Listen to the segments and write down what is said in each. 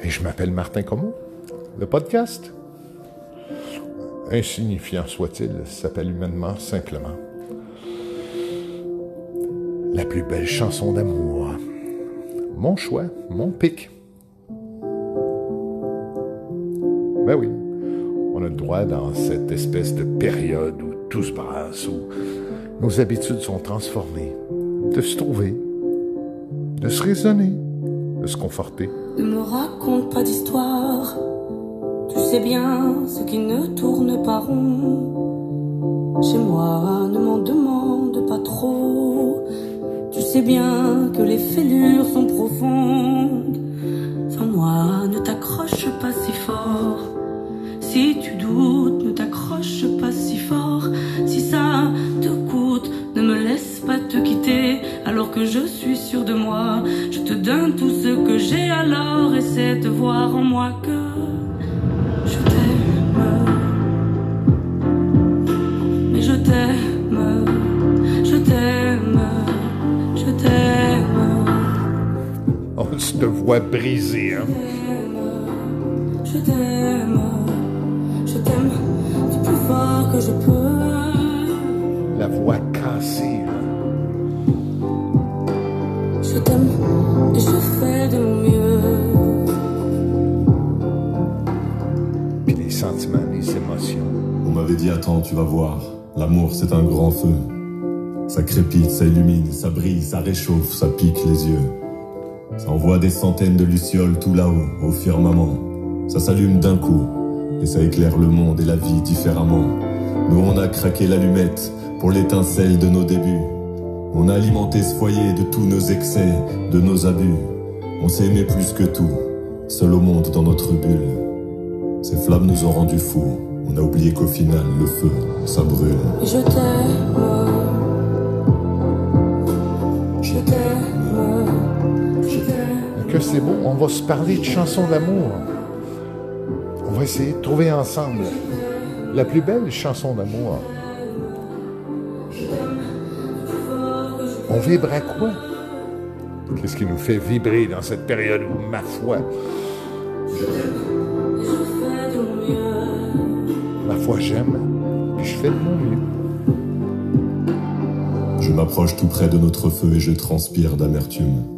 Et je m'appelle Martin Comeau. Le podcast, insignifiant soit-il, s'appelle humainement simplement la plus belle chanson d'amour. Mon choix, mon pic. Ben oui, on a le droit dans cette espèce de période où tout se brasse, où nos habitudes sont transformées, de se trouver, de se raisonner, de se conforter. Ne me raconte pas d'histoire. Tu sais bien ce qui ne tourne pas rond. Chez moi, ne m'en demande pas trop. Tu sais bien que les fêlures sont profondes. Sans moi, ne t'accroche pas si fort. Si tu doutes, ne t'accroche pas voit brisé, hein? Je t'aime, je t'aime du plus fort que je peux. La voix cassée, hein? Je t'aime et je fais de mon mieux. Puis les sentiments, les émotions. On m'avait dit attends, tu vas voir. L'amour, c'est un grand feu. Ça crépite, ça illumine, ça brille, ça réchauffe, ça pique les yeux. Ça envoie des centaines de lucioles tout là-haut, au firmament. Ça s'allume d'un coup, et ça éclaire le monde et la vie différemment. Nous, on a craqué l'allumette pour l'étincelle de nos débuts. On a alimenté ce foyer de tous nos excès, de nos abus. On s'est aimé plus que tout, seul au monde dans notre bulle. Ces flammes nous ont rendus fous. On a oublié qu'au final, le feu, ça brûle. Je t'aime, C'est beau, on va se parler de chansons d'amour. On va essayer de trouver ensemble la plus belle chanson d'amour. On vibre à quoi? Qu'est-ce qui nous fait vibrer dans cette période où, ma foi, ma foi, j'aime et je fais de mon mieux. Je m'approche tout près de notre feu et je transpire d'amertume.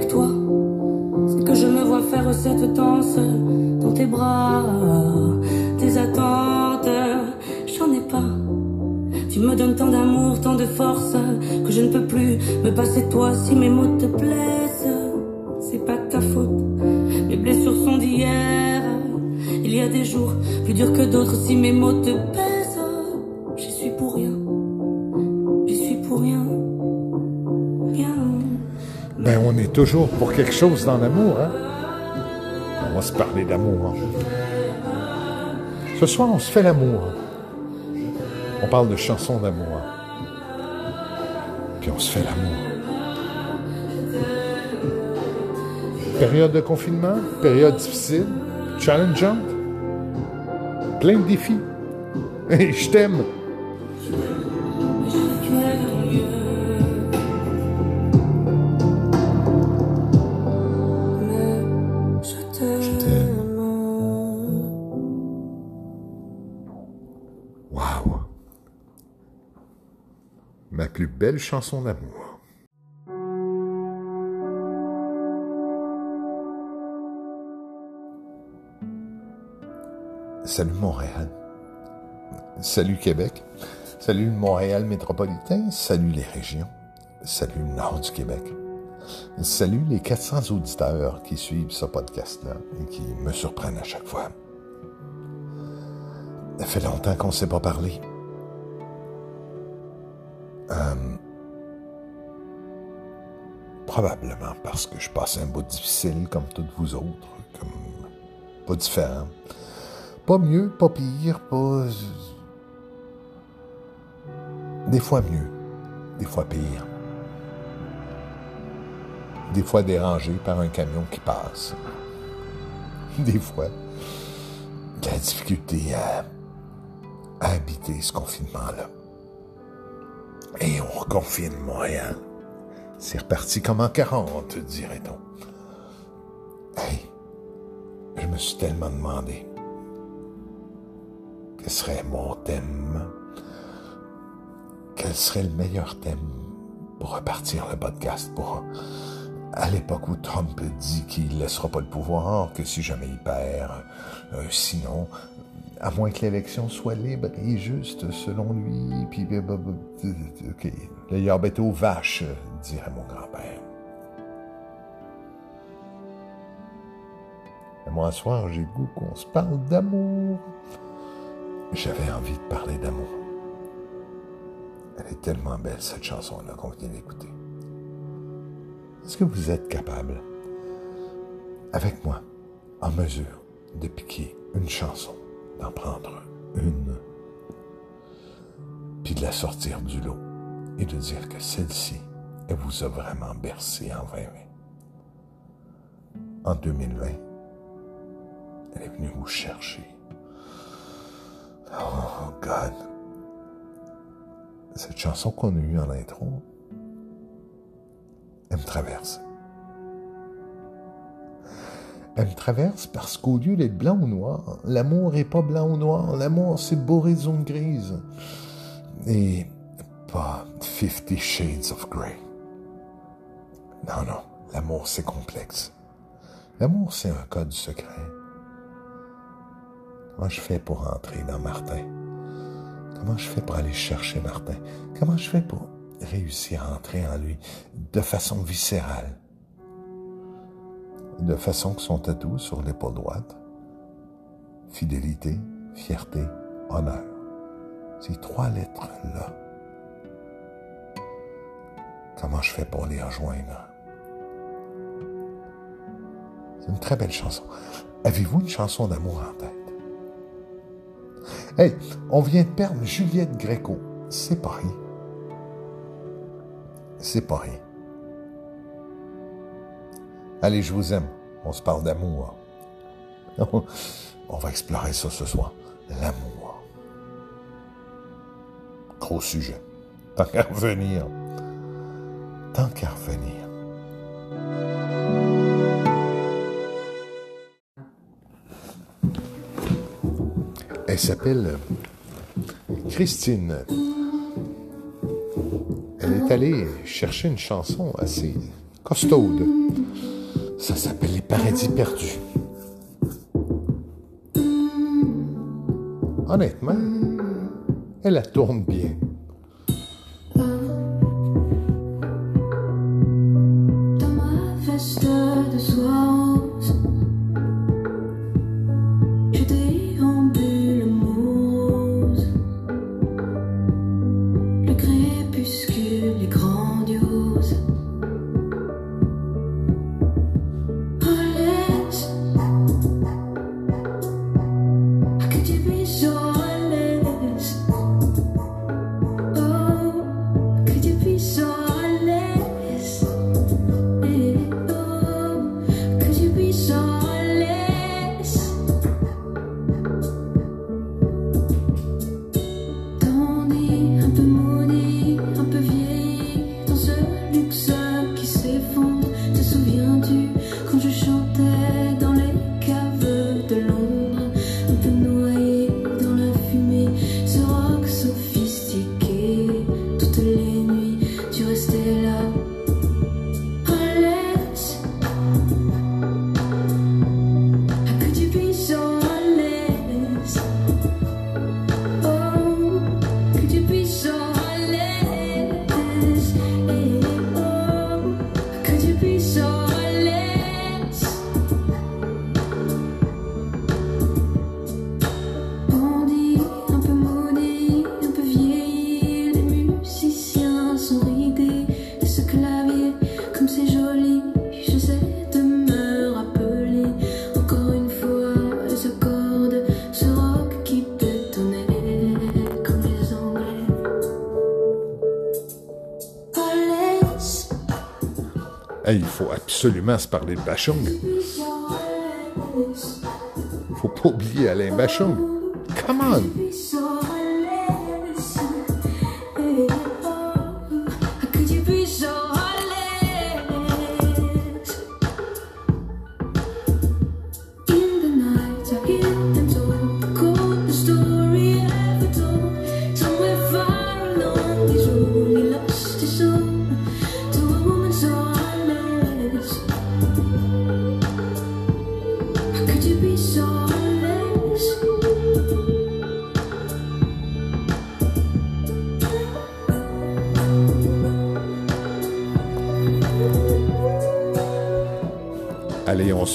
toi, c'est que je me vois faire cette danse dans tes bras, tes attentes, j'en ai pas. Tu me donnes tant d'amour, tant de force, que je ne peux plus me passer de toi si mes mots te plaisent. C'est pas ta faute, mes blessures sont d'hier. Il y a des jours plus durs que d'autres si mes mots te pèsent. Toujours pour quelque chose dans l'amour, hein? On va se parler d'amour. hein. Ce soir, on se fait l'amour. On parle de chansons d'amour. Puis on se fait l'amour. Période de confinement, période difficile, challengeante, plein de défis. Et je t'aime. Ma plus belle chanson d'amour. Salut Montréal. Salut Québec. Salut le Montréal métropolitain. Salut les régions. Salut le nord du Québec. Salut les 400 auditeurs qui suivent ce podcast-là et qui me surprennent à chaque fois. Ça fait longtemps qu'on ne s'est pas parlé. Euh, Probablement parce que je passe un bout difficile comme toutes vous autres, comme pas différent. Pas mieux, pas pire, pas... Des fois mieux, des fois pire. Des fois dérangé par un camion qui passe. Des fois, la difficulté à habiter ce confinement-là. Et on reconfine Montréal. C'est reparti comme en 40, dirait-on. Hey, je me suis tellement demandé quel serait mon thème, quel serait le meilleur thème pour repartir le podcast, pour à l'époque où Trump dit qu'il ne laissera pas le pouvoir, que si jamais il perd, euh, sinon, à moins que l'élection soit libre et juste selon lui, puis ok, le yarbette aux vaches, dirait mon grand-père. Moi, ce soir, j'ai goût qu'on se parle d'amour. J'avais envie de parler d'amour. Elle est tellement belle, cette chanson-là, qu'on vient d'écouter. Est-ce que vous êtes capable, avec moi, en mesure de piquer une chanson, d'en prendre une, puis de la sortir du lot et de dire que celle-ci, elle vous a vraiment bercé en 2020. En 2020, elle est venue vous chercher. Oh God. Cette chanson qu'on a eue en intro, elle me traverse. Elle traverse parce qu'au lieu d'être blanc ou noir, l'amour n'est pas blanc ou noir. L'amour, c'est bourré de zones grises. Et pas Fifty Shades of Grey. Non, non. L'amour, c'est complexe. L'amour, c'est un code secret. Comment je fais pour entrer dans Martin? Comment je fais pour aller chercher Martin? Comment je fais pour réussir à entrer en lui de façon viscérale, de façon que son tatou sur l'épaule droite, fidélité, fierté, honneur, ces trois lettres-là, comment je fais pour les rejoindre? C'est une très belle chanson. Avez-vous une chanson d'amour en tête? Hey, on vient de perdre Juliette Gréco. C'est pas rien c'est pas rien. Allez, je vous aime. On se parle d'amour. On va explorer ça ce soir. L'amour. Gros sujet. Tant qu'à revenir. Tant qu'à revenir. Elle s'appelle Christine elle est allée chercher une chanson assez costaude. Ça s'appelle Les Paradis perdus. Honnêtement, elle la tourne bien. joy. Absolument se parler de Bachung. Faut pas oublier Alain Bachung. Come on!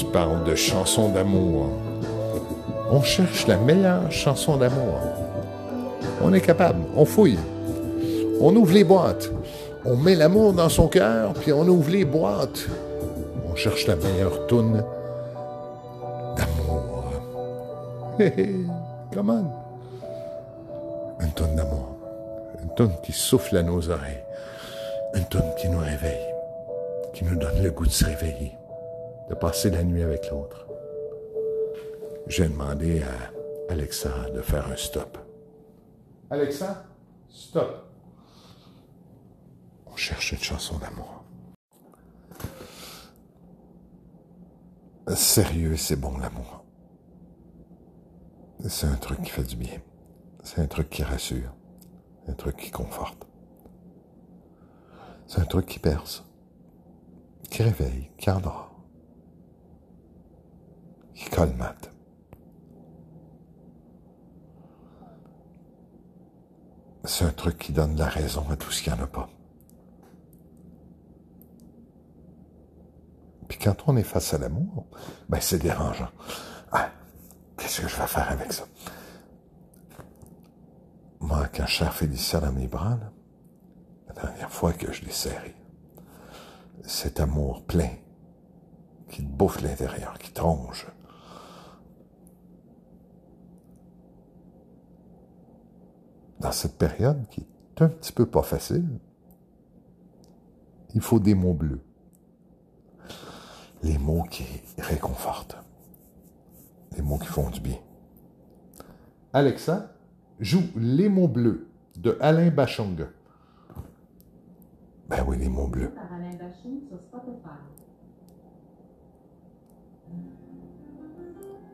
Parle de chansons d'amour. On cherche la meilleure chanson d'amour. On est capable, on fouille. On ouvre les boîtes. On met l'amour dans son cœur, puis on ouvre les boîtes. On cherche la meilleure toune d'amour. Hé hé, come on. Une toune d'amour. Une toune qui souffle à nos oreilles. Une toune qui nous réveille. Qui nous donne le goût de se réveiller de passer la nuit avec l'autre. J'ai demandé à Alexa de faire un stop. Alexa, stop. On cherche une chanson d'amour. Sérieux, c'est bon l'amour. C'est un truc qui fait du bien. C'est un truc qui rassure. Un truc qui conforte. C'est un truc qui perce. Qui réveille, qui endort qui colmate. C'est un truc qui donne la raison à tout ce qu'il n'y en a pas. Puis quand on est face à l'amour, ben c'est dérangeant. Ah, qu'est-ce que je vais faire avec ça? Moi, quand serre Félicia dans mes bras, là, la dernière fois que je l'ai serré, cet amour plein qui te bouffe l'intérieur, qui te ronge, dans cette période qui est un petit peu pas facile, il faut des mots bleus. Les mots qui réconfortent. Les mots qui font du bien. Alexa, joue Les mots bleus de Alain Bachung. Ben oui, les mots bleus.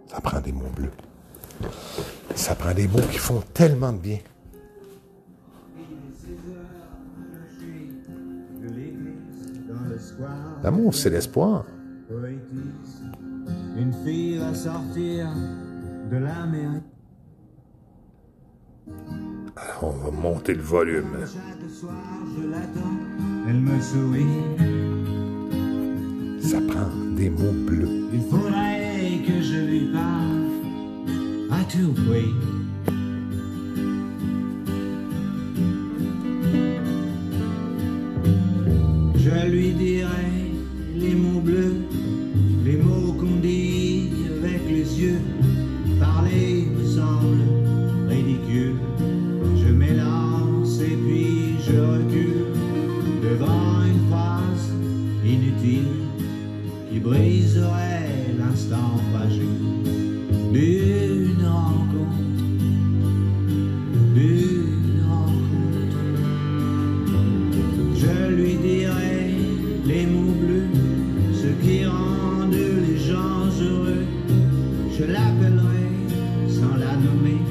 Ça prend des mots bleus. Ça prend des mots qui font tellement de bien. L'amour, c'est l'espoir. poétise. Une fille va sortir de la mer. Alors, on va monter le volume. Chaque soir, je l'attends. Elle me sourit. Ça prend des mots bleus. Il faudrait que je lui parle à tout prix. Lui dirai les mots bleus, ce qui rendent les gens heureux. Je l'appellerai sans la nommer.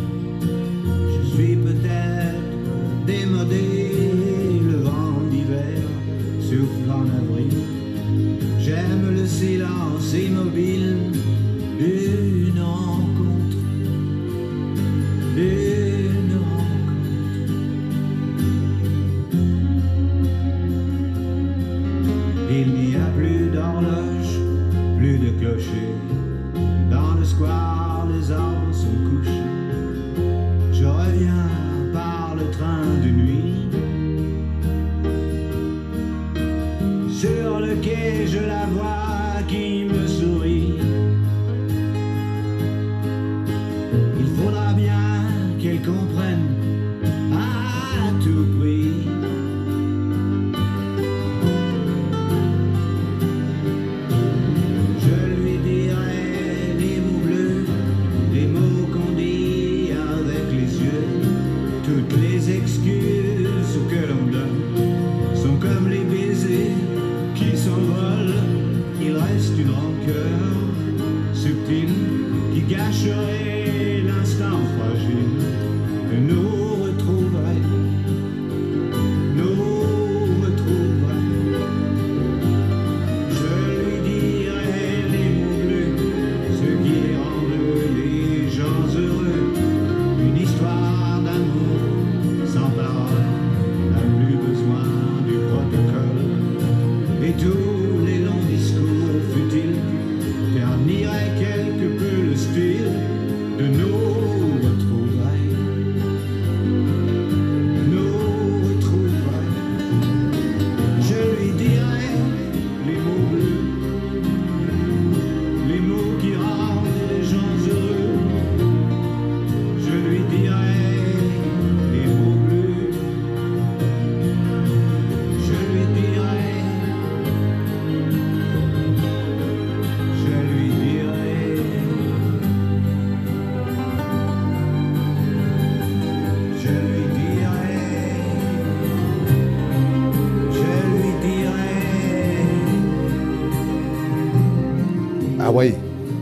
comprennent. Et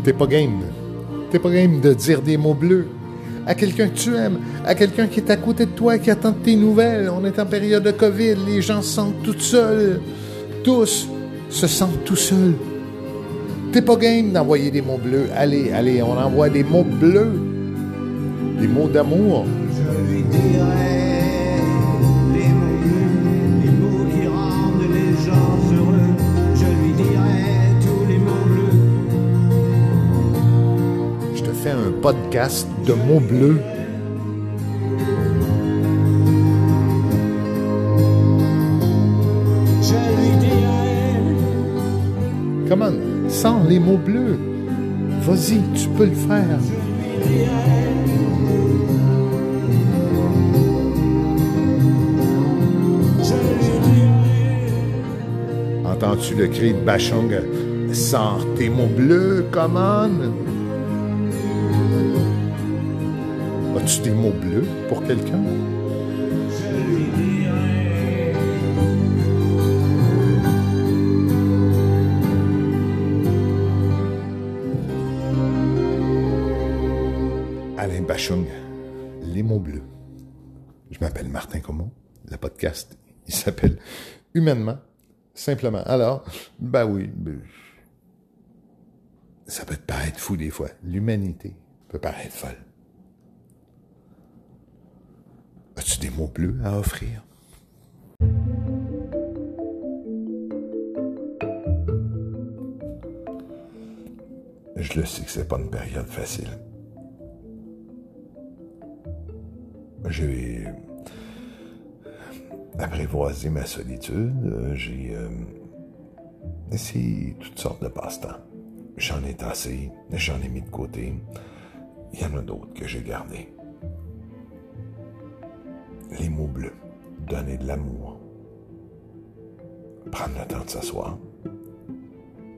t'es pas game. T'es pas game de dire des mots bleus à quelqu'un que tu aimes, à quelqu'un qui est à côté de toi, qui attend tes nouvelles. On est en période de COVID, les gens se sentent tout seuls. Tous se sentent tout seuls. T'es pas game d'envoyer des mots bleus. Allez, allez, on envoie des mots bleus. Des mots d'amour. Je lui dirai podcast de mots bleus. Comment? Sans les mots bleus. Vas-y, tu peux le faire. Entends-tu le cri de Bachung? Sors tes mots bleus, come As-tu des mots bleus pour quelqu'un? Alain Bachung, les mots bleus. Je m'appelle Martin Comont. Le podcast, il s'appelle Humainement, simplement. Alors, ben oui, ben, ça peut te paraître fou des fois. L'humanité peut paraître folle. As-tu des mots bleus à offrir? Je le sais que c'est pas une période facile. J'ai apprivoisé ma solitude. euh, J'ai euh, essayé toutes sortes de passe-temps. J'en ai tassé, j'en ai mis de côté. Il y en a d'autres que j'ai gardés. Les mots bleus, donner de l'amour, prendre le temps de s'asseoir,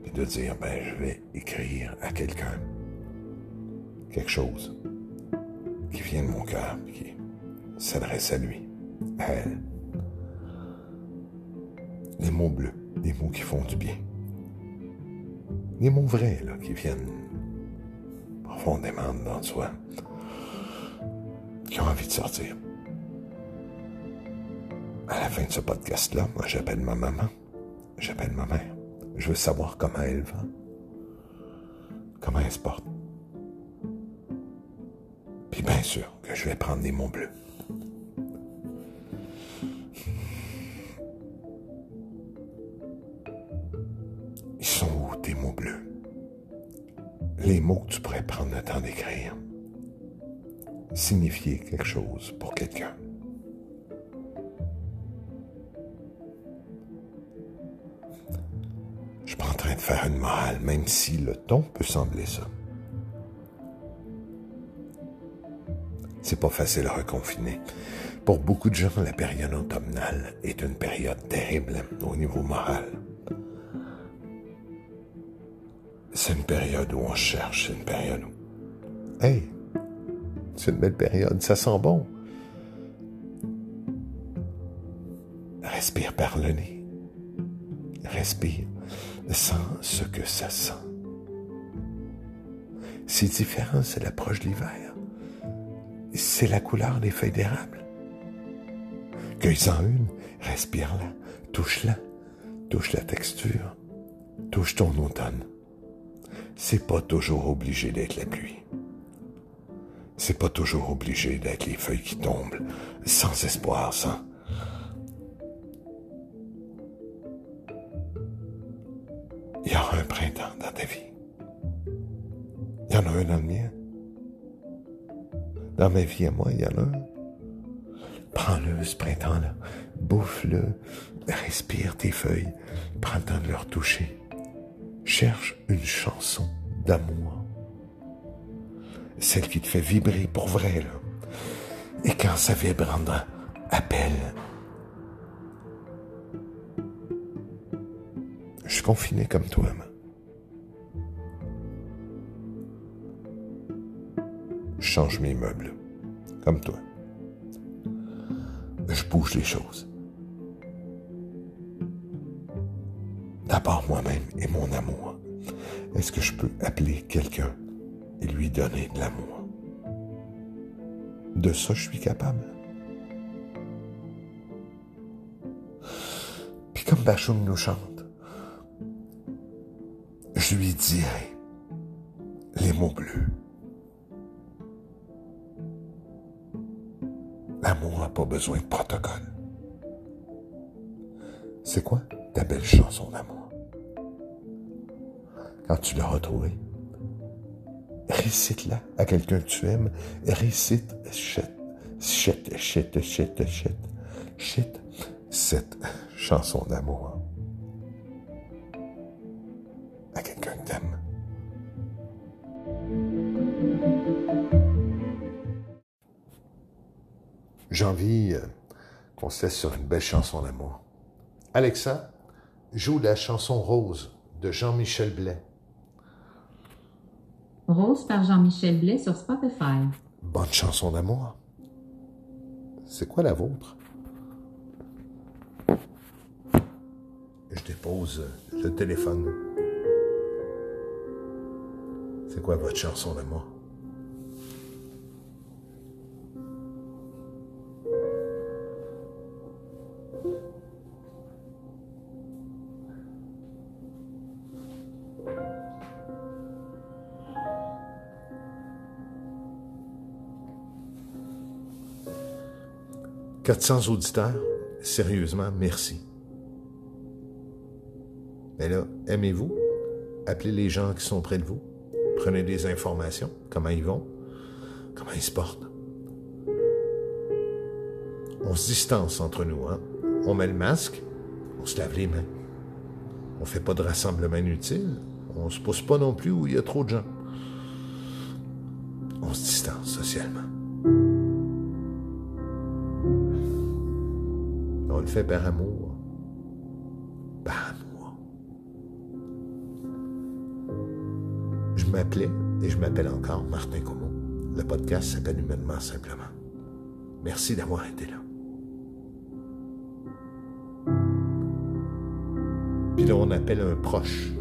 et de dire, ben, je vais écrire à quelqu'un quelque chose qui vient de mon cœur, puis qui s'adresse à lui, à elle. Les mots bleus, des mots qui font du bien. Des mots vrais, là, qui viennent profondément dans soi, qui ont envie de sortir. À la fin de ce podcast-là, moi, j'appelle ma maman, j'appelle ma mère. Je veux savoir comment elle va, comment elle se porte. Puis bien sûr que je vais prendre des mots bleus. Ils sont où tes mots bleus? Les mots que tu pourrais prendre le temps d'écrire. Signifier quelque chose pour quelqu'un. Faire une morale, même si le ton peut sembler ça. C'est pas facile à reconfiner. Pour beaucoup de gens, la période automnale est une période terrible au niveau moral. C'est une période où on cherche, c'est une période où... Hey, c'est une belle période, ça sent bon. Respire par le nez. Respire. Sens ce que ça sent. C'est différent, c'est l'approche de l'hiver. C'est la couleur des feuilles d'érable. Cueille-en une, respire-la, touche-la, touche la texture, touche ton automne. C'est pas toujours obligé d'être la pluie. C'est pas toujours obligé d'être les feuilles qui tombent, sans espoir, sans. Il y en a un dans le mien. Dans ma vie à moi, il y en a un. Prends-le, ce printemps-là. Bouffe-le. Respire tes feuilles. Prends le temps de le retoucher. Cherche une chanson d'amour. Celle qui te fait vibrer pour vrai. Et quand ça vibre en dedans, appelle. Je suis confiné comme toi, moi. Change mes meubles, comme toi. Je bouge les choses. D'abord moi-même et mon amour. Est-ce que je peux appeler quelqu'un et lui donner de l'amour? De ça, je suis capable. Puis comme Bachoum nous chante, je lui dirai les mots bleus. L'amour n'a pas besoin de protocole. C'est quoi ta belle chanson d'amour? Quand tu l'as retrouvée, récite-la à quelqu'un que tu aimes. Récite, shit, shit, shit, shit, shit, shit, cette chanson d'amour J'ai envie euh, qu'on se laisse sur une belle chanson d'amour. Alexa, joue la chanson Rose de Jean-Michel Blais. Rose par Jean-Michel Blais sur Spotify. Bonne chanson d'amour. C'est quoi la vôtre? Je dépose euh, le téléphone. C'est quoi votre chanson d'amour? « 400 auditeurs, sérieusement, merci. Mais là, aimez-vous? Appelez les gens qui sont près de vous. Prenez des informations. Comment ils vont? Comment ils se portent? On se distance entre nous, hein? On met le masque, on se lave les mains. On fait pas de rassemblement inutile. On se pousse pas non plus où il y a trop de gens. On se distance socialement. Par amour. Par amour. Je m'appelais et je m'appelle encore Martin Como. Le podcast s'appelle Humainement Simplement. Merci d'avoir été là. Puis là, on appelle un proche.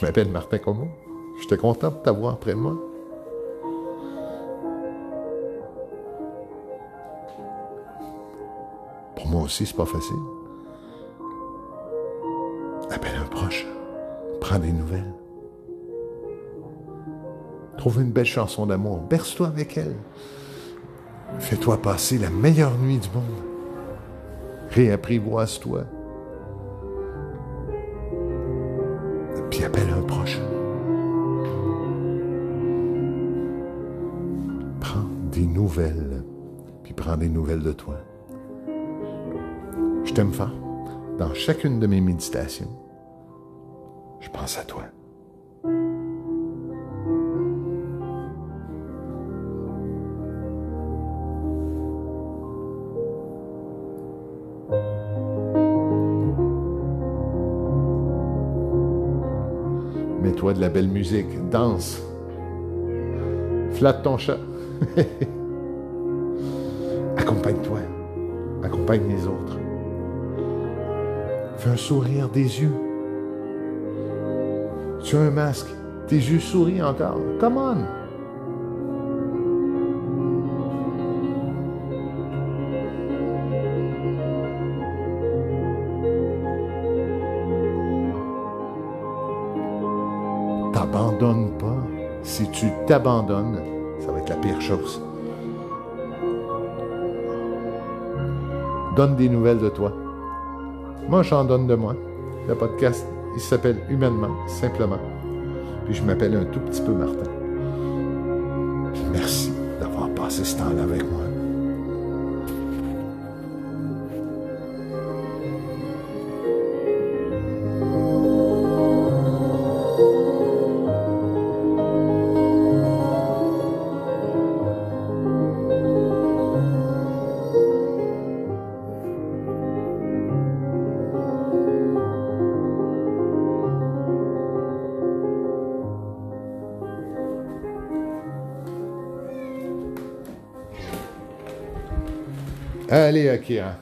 Je m'appelle Martin Como. J'étais content de t'avoir près de moi. Pour moi aussi, c'est pas facile. Appelle un proche. Prends des nouvelles. Trouve une belle chanson d'amour. Berce-toi avec elle. Fais-toi passer la meilleure nuit du monde. Réapprivoise-toi. Puis prends des nouvelles de toi. Je t'aime fort. Dans chacune de mes méditations, je pense à toi. Mets-toi de la belle musique, danse, flatte ton chat. Accompagne-toi, accompagne les autres. Fais un sourire des yeux. Tu as un masque, tes yeux sourient encore. Come on! T'abandonnes pas. Si tu t'abandonnes, ça va être la pire chose. Donne des nouvelles de toi. Moi, j'en donne de moi. Le podcast, il s'appelle Humainement, simplement. Puis je m'appelle un tout petit peu Martin. Merci d'avoir passé ce temps-là avec moi. Allez, Akira.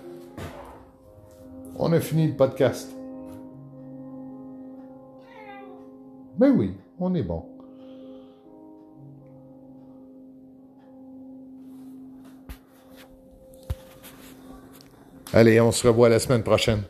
On a fini le podcast. Ben oui, on est bon. Allez, on se revoit la semaine prochaine.